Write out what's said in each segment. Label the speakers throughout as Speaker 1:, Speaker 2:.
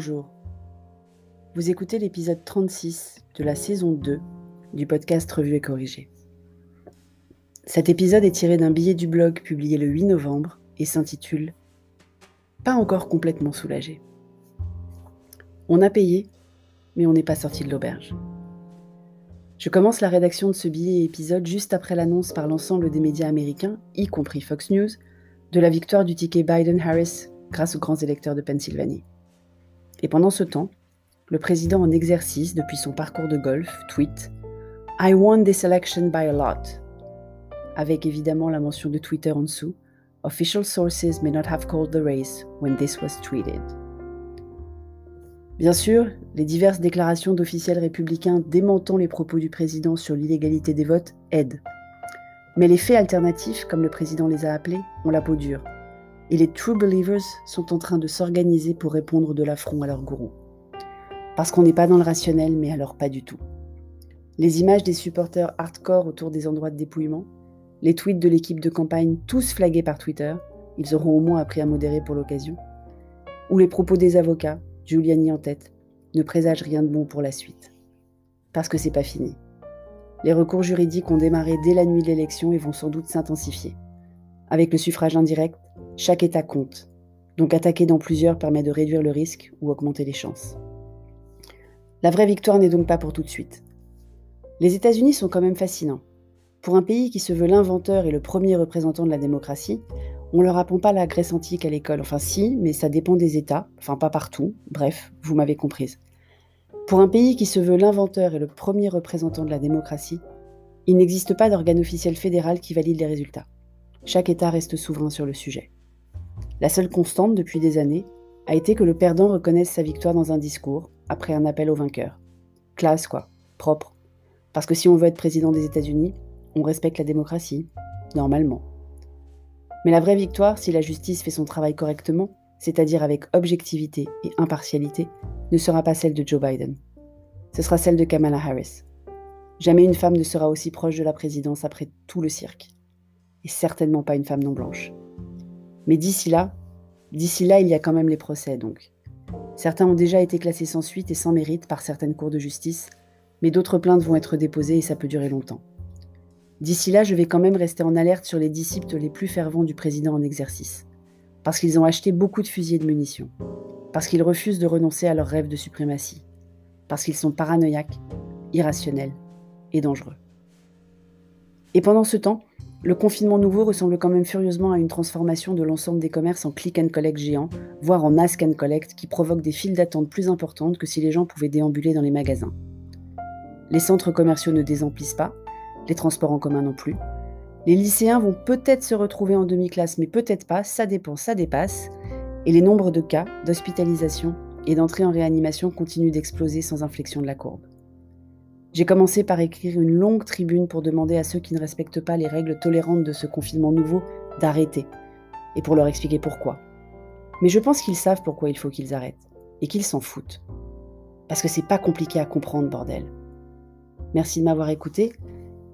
Speaker 1: Bonjour. Vous écoutez l'épisode 36 de la saison 2 du podcast Revue et Corrigé. Cet épisode est tiré d'un billet du blog publié le 8 novembre et s'intitule Pas encore complètement soulagé. On a payé, mais on n'est pas sorti de l'auberge. Je commence la rédaction de ce billet épisode juste après l'annonce par l'ensemble des médias américains, y compris Fox News, de la victoire du ticket Biden-Harris grâce aux grands électeurs de Pennsylvanie. Et pendant ce temps, le président en exercice depuis son parcours de golf tweet I won this election by a lot. Avec évidemment la mention de Twitter en dessous Official sources may not have called the race when this was tweeted. Bien sûr, les diverses déclarations d'officiels républicains démentant les propos du président sur l'illégalité des votes aident. Mais les faits alternatifs, comme le président les a appelés, ont la peau dure et les True Believers sont en train de s'organiser pour répondre de l'affront à leur gourou. Parce qu'on n'est pas dans le rationnel, mais alors pas du tout. Les images des supporters hardcore autour des endroits de dépouillement, les tweets de l'équipe de campagne tous flagués par Twitter, ils auront au moins appris à modérer pour l'occasion, ou les propos des avocats, Giuliani en tête, ne présagent rien de bon pour la suite. Parce que c'est pas fini. Les recours juridiques ont démarré dès la nuit de l'élection et vont sans doute s'intensifier. Avec le suffrage indirect, chaque État compte. Donc attaquer dans plusieurs permet de réduire le risque ou augmenter les chances. La vraie victoire n'est donc pas pour tout de suite. Les États-Unis sont quand même fascinants. Pour un pays qui se veut l'inventeur et le premier représentant de la démocratie, on leur apprend pas la Grèce antique à l'école. Enfin si, mais ça dépend des États, enfin pas partout. Bref, vous m'avez comprise. Pour un pays qui se veut l'inventeur et le premier représentant de la démocratie, il n'existe pas d'organe officiel fédéral qui valide les résultats. Chaque État reste souverain sur le sujet. La seule constante depuis des années a été que le perdant reconnaisse sa victoire dans un discours, après un appel au vainqueur. Classe, quoi. Propre. Parce que si on veut être président des États-Unis, on respecte la démocratie, normalement. Mais la vraie victoire, si la justice fait son travail correctement, c'est-à-dire avec objectivité et impartialité, ne sera pas celle de Joe Biden. Ce sera celle de Kamala Harris. Jamais une femme ne sera aussi proche de la présidence après tout le cirque et certainement pas une femme non blanche. Mais d'ici là, d'ici là, il y a quand même les procès, donc. Certains ont déjà été classés sans suite et sans mérite par certaines cours de justice, mais d'autres plaintes vont être déposées et ça peut durer longtemps. D'ici là, je vais quand même rester en alerte sur les disciples les plus fervents du président en exercice, parce qu'ils ont acheté beaucoup de fusils et de munitions, parce qu'ils refusent de renoncer à leur rêve de suprématie, parce qu'ils sont paranoïaques, irrationnels et dangereux. Et pendant ce temps, le confinement nouveau ressemble quand même furieusement à une transformation de l'ensemble des commerces en click and collect géant, voire en ask and collect, qui provoque des files d'attente plus importantes que si les gens pouvaient déambuler dans les magasins. Les centres commerciaux ne désemplissent pas, les transports en commun non plus. Les lycéens vont peut-être se retrouver en demi-classe, mais peut-être pas, ça dépend, ça dépasse. Et les nombres de cas, d'hospitalisation et d'entrée en réanimation continuent d'exploser sans inflexion de la courbe. J'ai commencé par écrire une longue tribune pour demander à ceux qui ne respectent pas les règles tolérantes de ce confinement nouveau d'arrêter, et pour leur expliquer pourquoi. Mais je pense qu'ils savent pourquoi il faut qu'ils arrêtent, et qu'ils s'en foutent. Parce que c'est pas compliqué à comprendre, bordel. Merci de m'avoir écouté.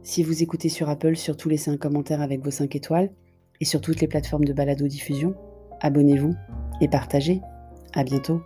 Speaker 1: Si vous écoutez sur Apple, surtout laissez un commentaire avec vos 5 étoiles, et sur toutes les plateformes de balado-diffusion, abonnez-vous et partagez. À bientôt.